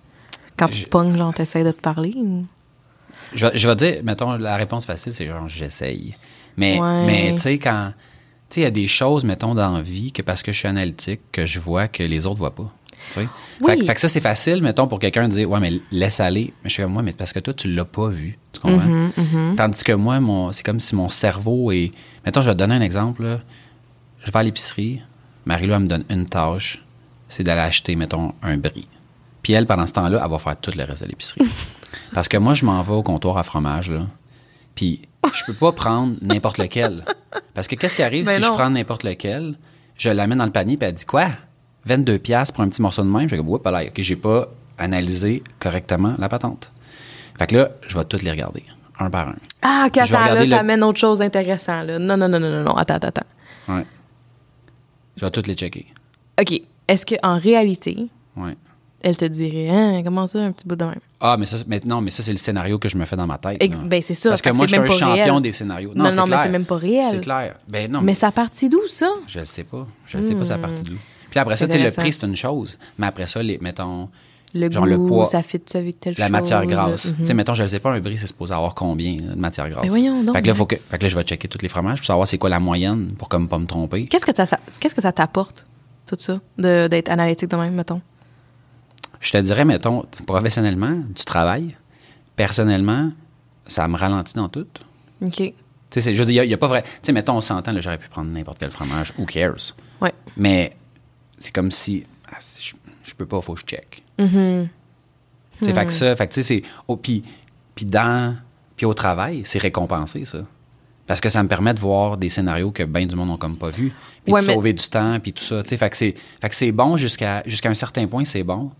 Quand tu Je- te pognes, genre, t'essayes de te parler? Ou... Je, vais- je vais dire, mettons, la réponse facile, c'est genre, j'essaye. Mais, Ouais. mais tu sais, quand. Tu sais, il y a des choses, mettons, dans la vie que parce que je suis analytique, que je vois que les autres voient pas. Oui. Fait, que- fait que ça, c'est facile, mettons, pour quelqu'un de dire, ouais, mais laisse aller. Mais je suis comme, ouais, mais parce que toi, tu l'as pas vu. Tu comprends? Mm-hmm, Tandis que moi, mon, c'est comme si mon cerveau est. Mettons, je vais te donner un exemple. là. Je vais à l'épicerie. Marie-Lou, elle me donne une tâche. C'est d'aller acheter, mettons, un brie. Puis elle, pendant ce temps-là, elle va faire tout le reste de l'épicerie. [laughs] Parce que moi, je m'en vais au comptoir à fromage, là. Puis je peux pas prendre n'importe lequel. Parce que qu'est-ce qui arrive Ben si je prends n'importe lequel? Je l'amène dans le panier, puis elle dit quoi? 22 pièces pour un petit morceau de même. Je fais comme, oups, là, OK, j'ai pas analysé correctement la patente. Fait que là, je vais toutes les regarder, un par un. Ah, OK, attends, là, le- t'amènes autre chose d'intéressant, là. Non, non, non, non, non, non, attends, attends, attends. Ouais. Je vais toutes les checker. OK, est-ce qu'en réalité, Ouais. elle te dirait, hein, comment ça, un petit bout de même? Ah, mais ça, mais non, mais ça, c'est le scénario que je me fais dans ma tête. Ex- là. ben, c'est ça. Parce que moi, je suis un champion réel. des scénarios. Non, non, mais clair. c'est même pas réel. C'est clair. Ben non, Mais ça partit d'où, ça? Je le sais pas. Je le sais pas, ça partie d'où. Puis après ça, C'est tu sais, le prix, c'est une chose. Mais après ça, les, mettons, Le genre goût, le poids, ça fit ça avec telle la chose. matière grasse. Mhm. Tu sais, mettons, je ne sais pas, un brie, c'est supposé avoir combien là, de matière grasse? Mais voyons donc, Fait que là, faut que, Max. fait que là, je vais checker tous les fromages pour savoir c'est quoi la moyenne pour comme pas me tromper. Qu'est-ce que, ça- qu'est-ce que ça t'apporte, tout ça, d'être analytique de même, mettons? Je te dirais, mettons, professionnellement, du travail, personnellement, ça me ralentit dans tout. OK. Tu sais, je veux dire, il n'y a, pas vrai. Tu sais, mettons, on s'entend, j'aurais pu prendre n'importe quel fromage. Who cares? Ouais. Mais c'est comme si. ah, si je, je peux pas, faut que je check. Mm-hmm. Tu sais, Fait Hmm. que ça, fait que tu sais, c'est. oh, puis, puis dans. Puis au travail, c'est récompensé, ça. Parce que ça me permet de voir des scénarios que bien du monde n'ont comme pas vu. Puis Ouais, de mais- sauver du temps, puis tout ça. Tu sais, fait que c'est, fait que c'est bon jusqu'à, jusqu'à un certain point, c'est bon.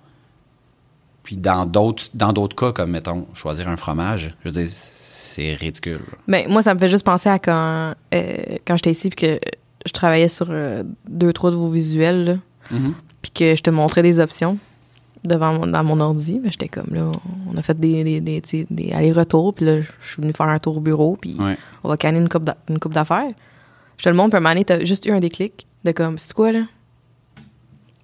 Puis dans d'autres, dans d'autres cas, comme mettons, choisir un fromage, je veux dire, c'est ridicule. Mais Ben, moi, ça me fait juste penser à quand, euh, quand j'étais ici puis que je travaillais sur euh, deux, trois de vos visuels, là, Mhm. puis que je te montrais des options devant mon, dans mon ordi. Ben, j'étais comme, là, on a fait des, des, des, allers-retours, puis là, je suis venue faire un tour au bureau, puis Ouais. on va canner une coupe, d'affaires. Je te le montre, puis à un moment donné, t'as juste eu un déclic de comme, c'est quoi, là?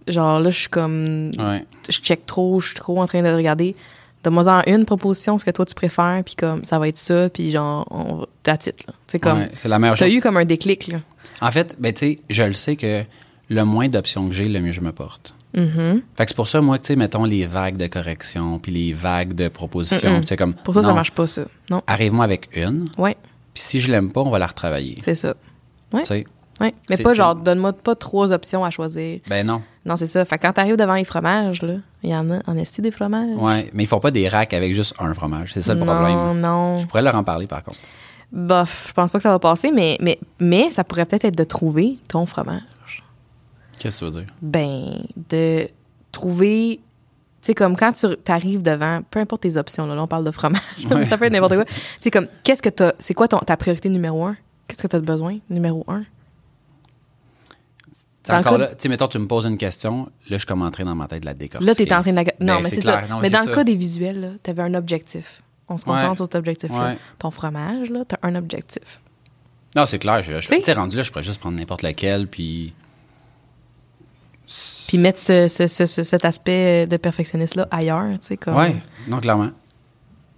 Genre, là, je suis comme, Ouais. je check trop, je suis trop en train de regarder. Donne-moi en une proposition, ce que toi tu préfères, puis comme ça va être ça, puis genre, on it, là. C'est comme, Ouais, c'est la meilleure t'as eu comme un déclic, là. En fait, ben, tu sais, je le sais que le moins d'options que j'ai, le mieux je me porte. Mhm. Fait que c'est pour ça, moi, tu sais, mettons les vagues de correction, puis les vagues de propositions. Comme. Pour toi, ça non, marche pas, ça. Non. Arrive-moi avec une, Ouais, puis si je l'aime pas, on va la retravailler. c'est ça. Ouais. Mais pas genre, donne-moi pas trois options à choisir. ben non. Non, c'est ça. Fait que quand t'arrives devant les fromages, là, il y en a en esti des fromages. Ouais, mais ils font pas des racks avec juste un fromage. C'est ça le non, problème. non. Je pourrais leur en parler, par contre. Bof, je pense pas que ça va passer, mais, mais, mais ça pourrait peut-être être de trouver ton fromage. Qu'est-ce que tu veux dire? Ben, de trouver. Tu sais, comme quand tu arrives devant, peu importe tes options, là, là, on parle de fromage, [laughs] Ouais. ça peut être n'importe quoi. C'est comme, qu'est-ce que t'as. C'est quoi ton, ta priorité numéro un? Qu'est-ce que t'as besoin, numéro un? T'sais, Dans encore là, tu sais, mettons, tu me poses une question, là, je commencerai dans ma tête de la décortiquer. Là, t'es en train de la. Non, Ben, mais c'est ça. Non, mais dans le ça. cas des visuels, là, t'avais un objectif. On se concentre Ouais. sur cet objectif-là. Ouais. Ton fromage, là, t'as un objectif. Non, c'est clair. Je, je, Tu tu rendu là, je pourrais juste prendre n'importe lequel, puis. Puis mettre ce- ce- ce- ce- cet aspect de perfectionniste-là ailleurs, tu sais, comme. Ouais, non, clairement.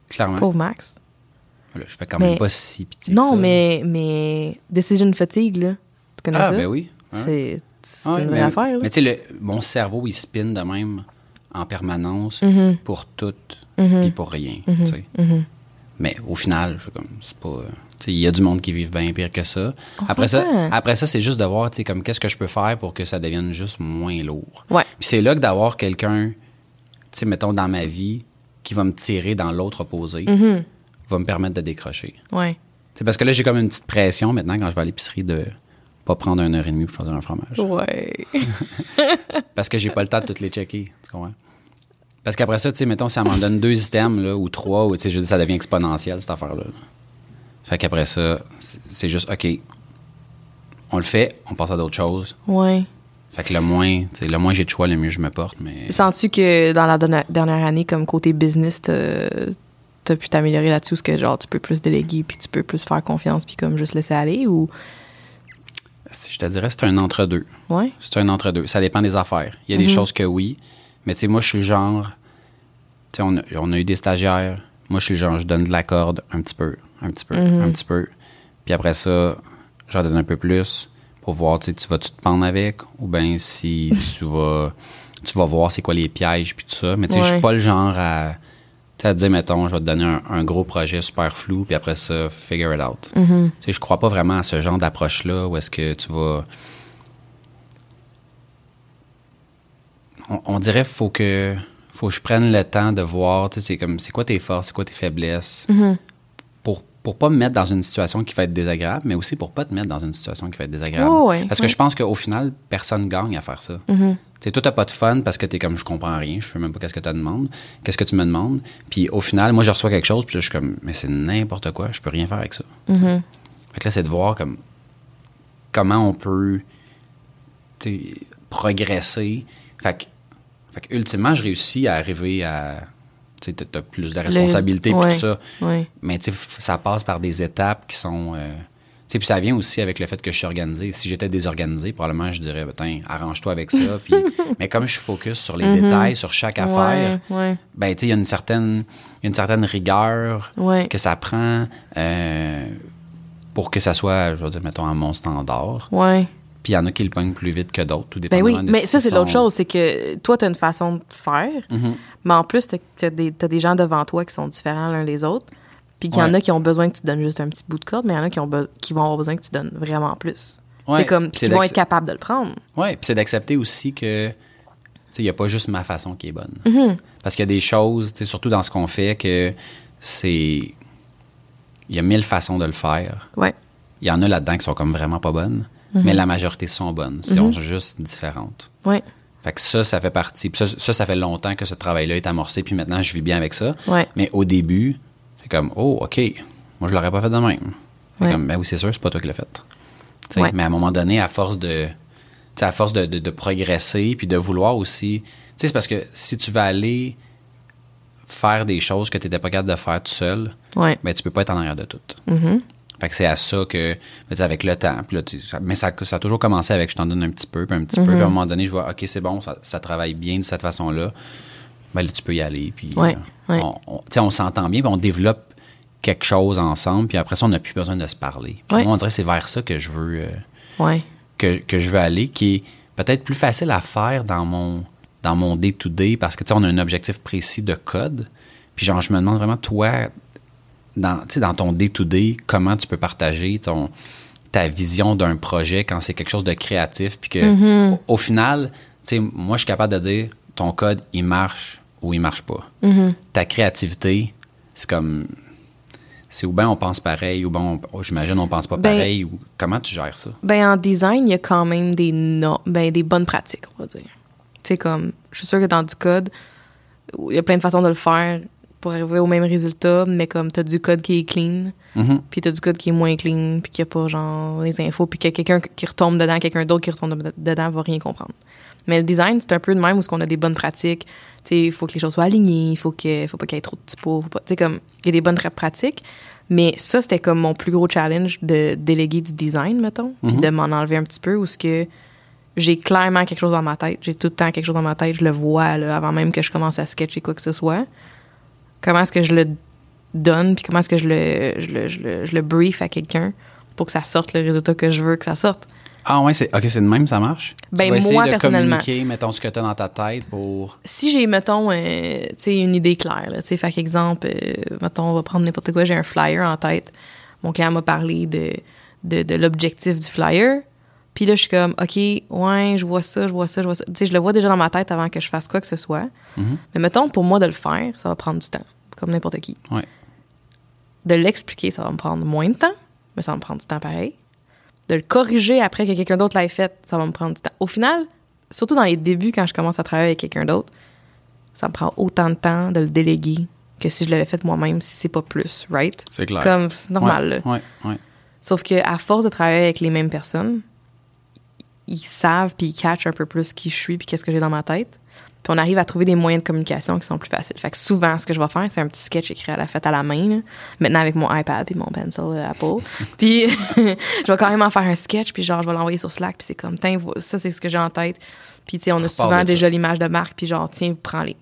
Clairement. Pauvre Max. Là, je fais quand Mais- même pas si pitié. Non, ça. mais, mais decision fatigue, là. Tu connais Ah, ça? ben oui. C'est une vraie mais, affaire, là. Mais tu sais, le- mon cerveau, il spinne de même en permanence Mhm. pour tout, Mhm. puis pour rien. Tu sais. Mhm. Mais au final, je suis comme, c'est pas. euh, Il y a du monde qui vit bien pire que ça. On Après ça, après ça, c'est juste de voir, tu sais, comme qu'est-ce que je peux faire pour que ça devienne juste moins lourd. Ouais. Puis c'est là que d'avoir quelqu'un, tu sais, mettons, dans ma vie, qui va me tirer dans l'autre opposé, Mhm. va me permettre de décrocher. Ouais. C'est parce que là, j'ai comme une petite pression maintenant quand je vais à l'épicerie de pas prendre une heure et demie pour choisir un fromage. Ouais. [laughs] [laughs] Parce que j'ai pas le temps de toutes les checker. Tu comprends? Parce qu'après ça, tu sais, mettons, si elle m'en donne deux items, là, ou trois, ou, tu sais, je dis, ça devient exponentiel, cette affaire-là. Fait qu'après ça, c'est juste, OK, on le fait, on passe à d'autres choses. ouais. Fait que le moins, le moins j'ai de choix, le mieux je me porte. Mais Sens-tu que dans la dernière- année, comme côté business, t'as pu t'améliorer là-dessus, parce que genre tu peux plus déléguer, puis tu peux plus faire confiance, puis comme juste laisser aller, ou? je te dirais, c'est un entre-deux. Ouais. C'est un entre-deux. Ça dépend des affaires. Il y a des choses que oui, mais tu sais, moi, je suis genre. Tu sais, on a, on a eu des stagiaires. Moi, je suis genre, je donne de la corde un petit peu, un petit peu, un petit peu. Puis après ça, j'en donne un peu plus pour voir, tu sais, tu vas-tu te pendre avec ou bien si [laughs] tu vas, tu vas voir c'est quoi les pièges puis tout ça. Mais tu sais, je suis pas le genre à, te dire, mettons, je vais te donner un, un gros projet super flou puis après ça, figure it out. Tu sais, je crois pas vraiment à ce genre d'approche-là où est-ce que tu vas on, on dirait qu'il faut que faut que je prenne le temps de voir, tu sais, c'est comme c'est quoi tes forces, c'est quoi tes faiblesses? Pour pour pas me mettre dans une situation qui va être désagréable, mais aussi pour pas te mettre dans une situation qui va être désagréable. Oh, ouais, parce que ouais. je pense qu'au final, personne gagne à faire ça. Tu sais, toi, t'as pas de fun parce que t'es comme, je comprends rien, je sais même pas qu'est-ce que tu demandes, qu'est-ce que tu me demandes? Puis au final, moi, je reçois quelque chose, puis je suis comme, mais c'est n'importe quoi, je peux rien faire avec ça. Fait que là, c'est de voir comme comment on peut progresser. Fait que, fait que ultimement, je réussis à arriver à. Tu t'as plus de responsabilité puis ouais, tout ça. ouais. Mais ça passe par des étapes qui sont. euh, puis ça vient aussi avec le fait que je suis organisé. Si j'étais désorganisé, probablement je dirais, Tiens, arrange-toi avec ça. [laughs] Mais comme je suis focus sur les détails, sur chaque affaire, Mhm. Ouais, ben il y a une certaine, une certaine rigueur que ça prend euh, pour que ça soit, je veux dire, mettons, à mon standard. Puis il y en a qui le pognent plus vite que d'autres, tout Ben dépendamment oui, de mais si ça, c'est sont- l'autre chose, c'est que toi, tu as une façon de faire, Mhm. mais en plus, tu as, des t'as des gens devant toi qui sont différents l'un des autres, puis qu'il y en a qui ont besoin que tu donnes juste un petit bout de corde, mais il y en a qui, ont qui vont avoir besoin que tu donnes vraiment plus. Ouais, c'est comme, qui vont être capables de le prendre. Oui, puis c'est d'accepter aussi que, tu sais, il n'y a pas juste ma façon qui est bonne. Mm-hmm. Parce qu'il y a des choses, tu sais, surtout dans ce qu'on fait, que c'est. Il y a mille façons de le faire. Ouais. Il y en a là-dedans qui sont comme vraiment pas bonnes, Mm-hmm. mais la majorité sont bonnes. Ils sont juste différentes. Ouais. Fait que ça, ça fait partie. Puis ça, ça, ça fait longtemps que ce travail-là est amorcé, puis maintenant, je vis bien avec ça. Ouais. Mais au début, c'est comme, oh, OK, moi, je l'aurais pas fait de même. Ouais. comme, ben oui, c'est sûr, c'est pas toi qui l'as fait. Ouais. Mais à un moment donné, à force de. à force de, de- de progresser, puis de vouloir aussi. Tu sais, c'est parce que si tu vas aller faire des choses que tu n'étais pas capable de faire tout seul, Ouais. ben, tu peux pas être en arrière de tout. Mhm. Fait que c'est à ça que, tu sais, avec le temps, puis là, tu- ça- mais ça, ça a toujours commencé avec je t'en donne un petit peu, puis un petit peu, Mhm. puis à un moment donné, je vois, OK, c'est bon, ça, ça travaille bien de cette façon-là, ben là, tu peux y aller, puis Ouais, euh, ouais. on, s'entend bien, puis on développe quelque chose ensemble, puis après ça, on n'a plus besoin de se parler. Puis Ouais. moi, on dirait que c'est vers ça que je veux, euh, que, que je veux aller, qui est peut-être plus facile à faire dans mon dans mon day-to-day, parce que, tu sais, on a un objectif précis de code, puis genre, je me demande vraiment, toi, dans, dans ton day-to-day, comment tu peux partager ton, ta vision d'un projet quand c'est quelque chose de créatif, puis que au, au final, moi, je suis capable de dire ton code, il marche ou il marche pas. Ta créativité, c'est comme. C'est ou bien on pense pareil, ou bien, on- j'imagine, on pense pas Ben- pareil, ou comment tu gères ça? Ben, en design, il y a quand même des, no ben, des bonnes pratiques, on va dire. Tu sais, comme, je suis sûre que dans du code, il y a plein de façons de le faire pour arriver au même résultat, mais comme t'as du code qui est clean, Mhm. puis t'as du code qui est moins clean, puis qu'il n'y a pas, genre, les infos, puis a quelqu'un qui retombe dedans, quelqu'un d'autre qui retombe de- dedans va rien comprendre. Mais le design, c'est un peu de même où on a des bonnes pratiques. Tu sais, il faut que les choses soient alignées, il faut, que, faut pas qu'il y ait trop de typos, faut pas, tu sais, comme, il y a des bonnes pratiques. Mais ça, c'était comme mon plus gros challenge de déléguer du design, mettons, puis de m'en enlever un petit peu, où ce que j'ai clairement quelque chose dans ma tête. J'ai tout le temps quelque chose dans ma tête, je le vois, là, avant même que je commence à sketcher quoi que ce soit. Comment est-ce que je le donne, puis comment est-ce que je le, je, le, je, le, je le brief à quelqu'un pour que ça sorte le résultat que je veux que ça sorte. Ah ouais, c'est ok, c'est de même, ça marche? Ben, tu vas essayer moi, de personnellement. communiquer, mettons ce que tu as dans ta tête pour. si j'ai, mettons, euh, tu sais, une idée claire, tu sais, fait qu'exemple, euh, mettons, on va prendre n'importe quoi, j'ai un flyer en tête. Mon client m'a parlé de, de, de l'objectif du flyer. Puis là, je suis comme, OK, ouais, je vois ça, je vois ça, je vois ça. Tu sais, je le vois déjà dans ma tête avant que je fasse quoi que ce soit. Mais mettons, pour moi de le faire, ça va prendre du temps, comme n'importe qui. Ouais. de l'expliquer, ça va me prendre moins de temps, mais ça va me prendre du temps pareil. De le corriger après que quelqu'un d'autre l'ait fait, ça va me prendre du temps. Au final, surtout dans les débuts, quand je commence à travailler avec quelqu'un d'autre, ça me prend autant de temps de le déléguer que si je l'avais fait moi-même, si c'est pas plus, right? C'est clair. Comme, c'est normal, là. Ouais, ouais. Sauf que à force de travailler avec les mêmes personnes, ils savent puis ils catchent un peu plus qui je suis puis qu'est-ce que j'ai dans ma tête. Puis on arrive à trouver des moyens de communication qui sont plus faciles. Fait que souvent, ce que je vais faire, c'est un petit sketch écrit à la fête à la main. là. Maintenant, avec mon iPad puis mon pencil euh, Apple. [laughs] puis [laughs] je vais quand même en faire un sketch puis genre, je vais l'envoyer sur Slack puis c'est comme, tiens, ça, c'est ce que j'ai en tête. Puis tu sais, on a souvent déjà l'image de marque puis genre, tiens, prends-les.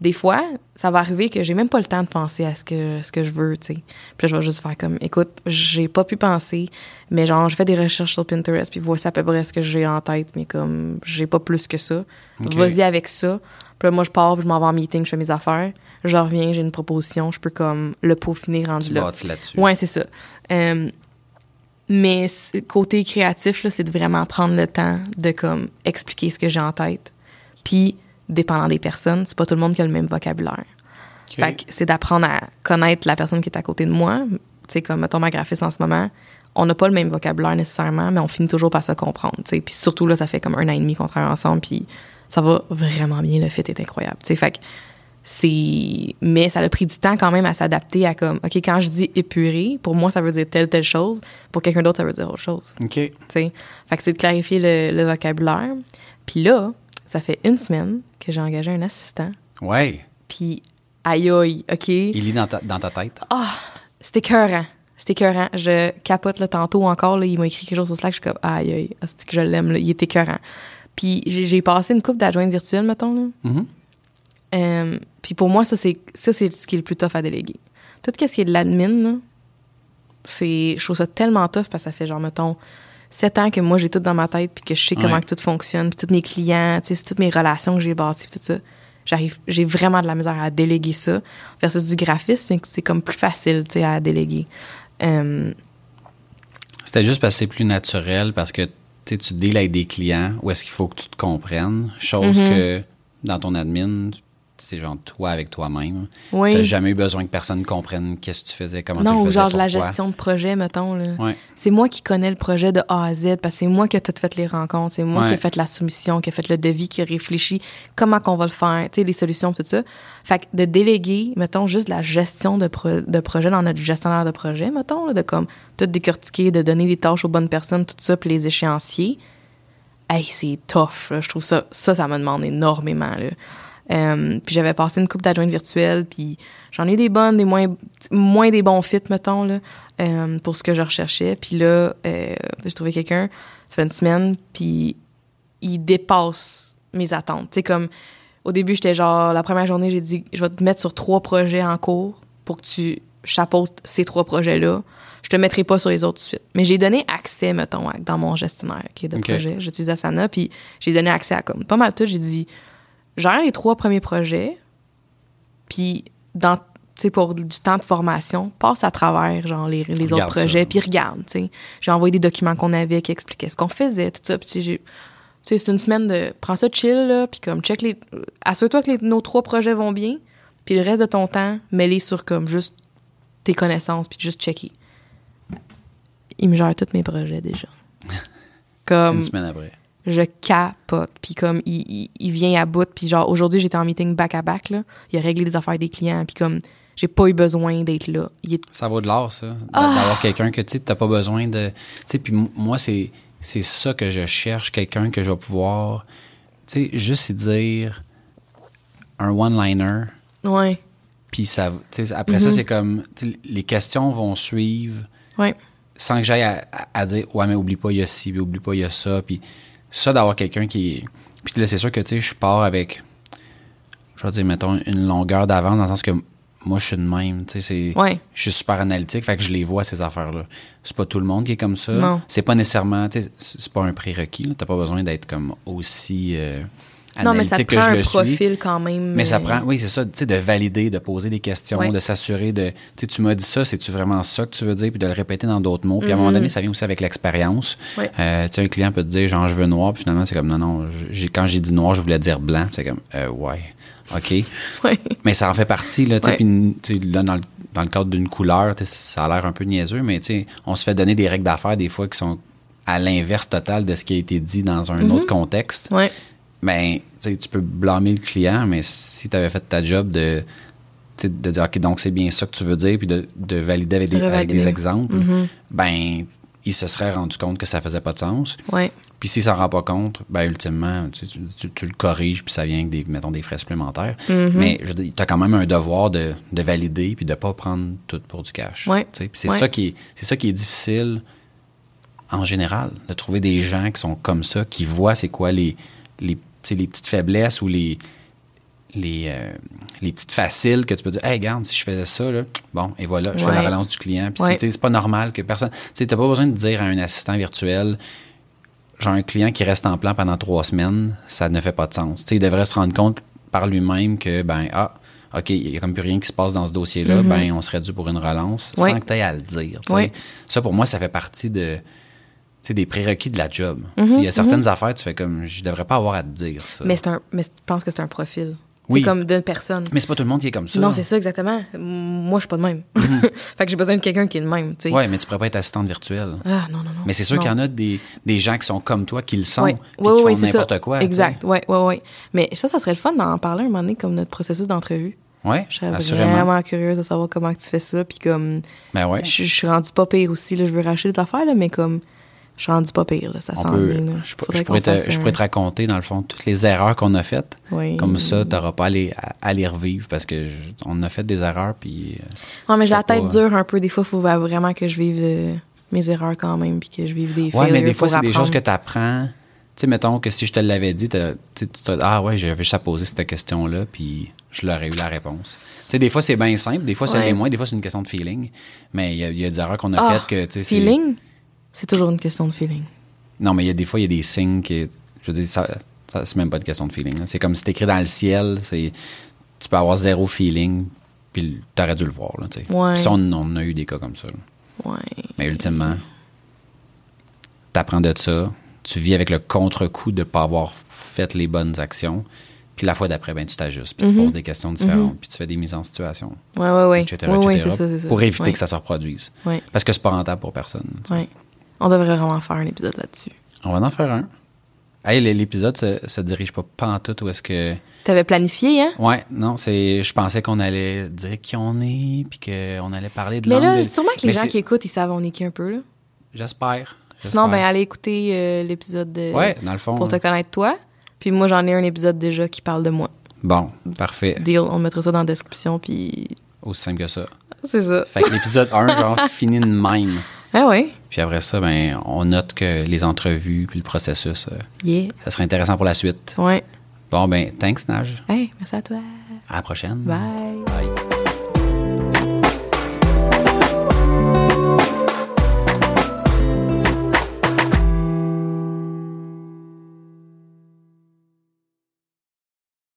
Des fois, ça va arriver que j'ai même pas le temps de penser à ce que, ce que je veux, tu sais. Puis là, je vais juste faire comme, écoute, j'ai pas pu penser, mais genre, je fais des recherches sur Pinterest, puis voici à peu près ce que j'ai en tête, mais comme, j'ai pas plus que ça. Ok. Vas-y avec ça. Puis là, moi, je pars, puis je m'en vais en meeting, je fais mes affaires. Je reviens, j'ai une proposition, je peux comme le peaufiner rendu Tu là. là-dessus. Ouais, c'est ça. Euh, mais côté créatif, là, c'est de vraiment prendre le temps de comme expliquer ce que j'ai en tête. Puis, dépendant des personnes, c'est pas tout le monde qui a le même vocabulaire. Fait que c'est d'apprendre à connaître la personne qui est à côté de moi. Tu sais, comme, mettons, ma graphiste en ce moment, on n'a pas le même vocabulaire nécessairement, mais on finit toujours par se comprendre, tu sais. Puis surtout, là, ça fait comme un an et demi qu'on travaille ensemble, puis ça va vraiment bien, le fit est incroyable, tu sais. Fait que c'est... Mais ça a pris du temps quand même à s'adapter à comme, OK, quand je dis épuré, pour moi, ça veut dire telle, telle chose. Pour quelqu'un d'autre, ça veut dire autre chose OK. tu sais. Fait que c'est de clarifier le, le vocabulaire. Puis là, ça fait une semaine que j'ai engagé un assistant. Ouais. Puis aïe aïe, OK? Il lit dans ta, dans ta tête. C'était écœurant. C'était écœurant. Je capote là, tantôt encore. Là, il m'a écrit quelque chose sur Slack. Je suis comme aïe aïe, c'est que je l'aime. là? Il est écœurant. Puis j'ai passé une coupe d'adjointe virtuelle, mettons. Là. Mhm. Euh, puis pour moi, ça, c'est ça, c'est ce qui est le plus tough à déléguer. Tout ce qui est de l'admin, là, c'est, je trouve ça tellement tough parce que ça fait genre, mettons, sept ans que moi, j'ai tout dans ma tête puis que je sais comment Ouais. que tout fonctionne, puis tous mes clients, tu sais, c'est toutes mes relations que j'ai bâties, puis tout ça. J'arrive, j'ai vraiment de la misère à déléguer ça versus du graphisme, c'est comme plus facile, tu sais, à déléguer. Euh, C'était juste parce que c'est plus naturel, parce que tu deals avec des clients où est-ce qu'il faut que tu te comprennes. Chose Mhm. que dans ton admin, c'est genre toi avec toi-même. oui. T'as jamais eu besoin que personne comprenne qu'est-ce que tu faisais, comment tu Non, le ou faisais, genre de la gestion de projet, mettons. Là. Ouais. C'est moi qui connais le projet de A à Z parce que c'est moi qui ai tout fait les rencontres, c'est moi Ouais. qui ai fait la soumission, qui ai fait le devis, qui a réfléchi comment qu'on va le faire, tu sais, les solutions, tout ça. Fait que de déléguer, mettons, juste la gestion de, pro- de projet dans notre gestionnaire de projet, mettons, là, de comme tout décortiquer, de donner des tâches aux bonnes personnes, tout ça, puis les échéanciers. Hey, c'est tough. là. Je trouve ça, ça, ça me demande énormément. Là. Euh, puis j'avais passé une coupe d'adjointes virtuelles, puis j'en ai des bonnes, des moins, moins des bons fits, mettons, là, euh, pour ce que je recherchais. Puis là, euh, j'ai trouvé quelqu'un, ça fait une semaine, puis il dépasse mes attentes. Tu sais, comme, au début, j'étais genre, la première journée, j'ai dit, je vais te mettre sur trois projets en cours pour que tu chapeautes ces trois projets-là. Je te mettrai pas sur les autres tout de suite. Mais j'ai donné accès, mettons, à- dans mon gestionnaire qui est de Ok. projet. J'utilise Asana, puis j'ai donné accès à comme pas mal tout. J'ai dit, gère les trois premiers projets, puis dans pour du temps de formation, passe à travers genre les, les autres projets puis regarde, tu sais. J'ai envoyé des documents qu'on avait qui expliquaient ce qu'on faisait, tout ça, puis c'est une semaine de prends ça chill puis comme check les assure-toi que les- nos trois projets vont bien, puis le reste de ton temps, mets-les sur comme juste tes connaissances puis juste checker. Il me gère tous mes projets déjà. [laughs] Comme Une semaine après. Je capote. Puis comme, il, il, il vient à bout. Puis genre, aujourd'hui, j'étais en meeting back-à-back, là. Il a réglé les affaires des clients. Puis comme, j'ai pas eu besoin d'être là. Il est... Ça vaut de l'or, ça. d- Ah! D'avoir quelqu'un que tu sais, t'as pas besoin de. Tu sais, puis moi, c'est, c'est ça que je cherche, quelqu'un que je vais pouvoir. Tu sais, juste dire un one-liner, Ouais, puis ça. tu sais, après ça, Mhm. c'est comme. tu sais, Les questions vont suivre ouais. sans que j'aille à, à- à dire Ouais, mais oublie pas, il y a ci, puis oublie pas, il y a ça. Puis ça, d'avoir quelqu'un qui. Puis là, c'est sûr que, tu sais, je pars avec. Je vais dire, mettons, une longueur d'avance, dans le sens que moi, je suis de même. Tu sais, c'est Ouais. je suis super analytique, fait que je les vois, ces affaires-là. C'est pas tout le monde qui est comme ça. Non. C'est pas nécessairement, tu sais, c'est pas un prérequis. T'as pas besoin d'être comme aussi euh, Non, mais ça prend que je un le suis. profil quand même. Mais ça euh, prend, oui, c'est ça, tu sais, de valider, de poser des questions, Ouais. de s'assurer de, tu m'as dit ça, c'est-tu vraiment ça que tu veux dire, puis de le répéter dans d'autres mots. Puis à un moment donné, ça vient aussi avec l'expérience. Mm-hmm. Ouais. Euh, tu sais, un client peut te dire, genre, je veux noir, puis finalement, c'est comme, non, non, quand j'ai dit noir, je voulais dire blanc. C'est comme, euh, ouais, OK. [laughs] Ouais. Mais ça en fait partie, là, tu sais, puis, là, dans le, dans le cadre d'une couleur, ça a l'air un peu niaiseux, mais tu sais, on se fait donner des règles d'affaires des fois qui sont à l'inverse total de ce qui a été dit dans un Mm-hmm. autre contexte Ouais. Ben, tu peux blâmer le client, mais si tu avais fait ta job de, de dire, OK, donc c'est bien ça que tu veux dire, puis de, de valider avec des, avec Revalider. des exemples, ben, il se serait rendu compte que ça faisait pas de sens. Ouais. Puis s'il s'en rend pas compte, ben, ultimement, tu, tu- tu- tu le corriges, puis ça vient avec des, mettons, des frais supplémentaires. Mm-hmm. Mais tu as quand même un devoir de, de valider, puis de pas prendre tout pour du cash. Ouais. Puis c'est Ouais. ça, qui est- ça qui est difficile en général, de trouver des gens qui sont comme ça, qui voient c'est quoi les, les petites faiblesses ou les, les, euh, les petites faciles que tu peux dire, hey, regarde, si je faisais ça, là, bon, et voilà, je fais la relance du client. Puis Ouais. c'est- pas normal que personne. Tu sais, t'as pas besoin de dire à un assistant virtuel, genre un client qui reste en plan pendant trois semaines, ça ne fait pas de sens. Tu sais, il devrait se rendre compte par lui-même que, ben, ah, OK, il n'y a comme plus rien qui se passe dans ce dossier-là, ben, on serait dû pour une relance Mm-hmm. Ouais. sans que tu aies à le dire. tu sais. Ouais. Ça, pour moi, ça fait partie de, sais, des prérequis de la job. Sais, Il y a certaines affaires, tu fais comme, je devrais pas avoir à te dire ça. Mais, c'est un, mais je pense que c'est un profil. Oui. C'est comme d'une personne. Mais c'est pas tout le monde qui est comme ça. Non, c'est ça, exactement. Moi, je suis pas de même. [laughs] fait que j'ai besoin de quelqu'un qui est de même, tu sais. Ouais, mais tu pourrais pas être assistante virtuelle. Ah, non, non, non. Mais c'est sûr qu'il y en a des, des gens qui sont comme toi, qui le sont, puis Ouais, qui font n'importe quoi. Exact, ouais, ouais, ouais. Mais ça, ça serait le fun d'en parler un moment donné comme notre processus d'entrevue. Ouais, Je serais assurément. vraiment curieuse de savoir comment tu fais ça. Puis comme, Ben ouais. je, je suis rendue pas pire aussi. Là, je veux racheter des affaires, là, mais comme, je suis rendue pas pire. Là, ça s'en vient. je, pourrais te, je pourrais te raconter, dans le fond, toutes les erreurs qu'on a faites. Oui. Comme ça, tu n'auras pas à les, à, à les revivre parce que je- on a fait des erreurs. Puis, euh, Ouais, mais j'ai la tête pas- dure un peu. Des fois, il faut vraiment que je vive euh, mes erreurs quand même. Puis que je vive des ouais, failures mais des fois, c'est des choses que tu apprends. Tu sais, mettons que si je te l'avais dit, tu ah ouais, j'avais juste à poser cette question-là, puis je l'aurais eu la réponse. Tu sais, des fois, c'est bien simple, des fois, ça Ouais. moins, des fois, c'est une question de feeling. Mais il y, a- il y a des erreurs qu'on a Ah, faites que, c'est- Feeling, c'est toujours une question de feeling. Non, mais il y a des fois, il y a des signes que. Je veux dire, ça, ça- c'est même pas une question de feeling. C'est comme si c'est écrit dans le ciel, c'est. Tu peux avoir zéro feeling, puis t'aurais dû le voir, là. Ouais. Puis ça, on, on a eu des cas comme ça. Ouais. Mais ultimement, t'apprends de ça, tu vis avec le contre-coup de pas avoir fait les bonnes actions, puis la fois d'après, ben, tu t'ajustes, puis tu poses des questions différentes, puis tu fais des mises en situation, Ouais, ouais, ouais. etc., ouais, etc., ça, pour éviter Ouais. que ça se reproduise. Ouais. Parce que c'est pas rentable pour personne. Ouais. On devrait vraiment faire un épisode là-dessus. On va en faire un. Hey, l'épisode se, se dirige pas pantoute où est-ce que... T'avais planifié, hein? Ouais, non, c'est... Je pensais qu'on allait dire qui on est, puis qu'on allait parler de Mais là, de- sûrement que les Mais gens qui écoutent, ils savent on est qui un peu, là. J'espère. Sinon, ben, allez écouter euh, l'épisode de. Ouais, dans le fond. Pour te connaître toi. Puis moi, j'en ai un épisode déjà qui parle de moi. Bon, parfait. Deal, on mettra ça dans la description, puis. Aussi simple que ça. C'est ça. Fait que l'épisode 1, genre, [laughs] finit de même. Ah ouais? Puis après ça, ben, on note que les entrevues puis le processus, euh, Yeah. ça serait intéressant pour la suite. Ouais. Bon, ben, thanks, Nage. Hey, merci à toi. À la prochaine. Bye.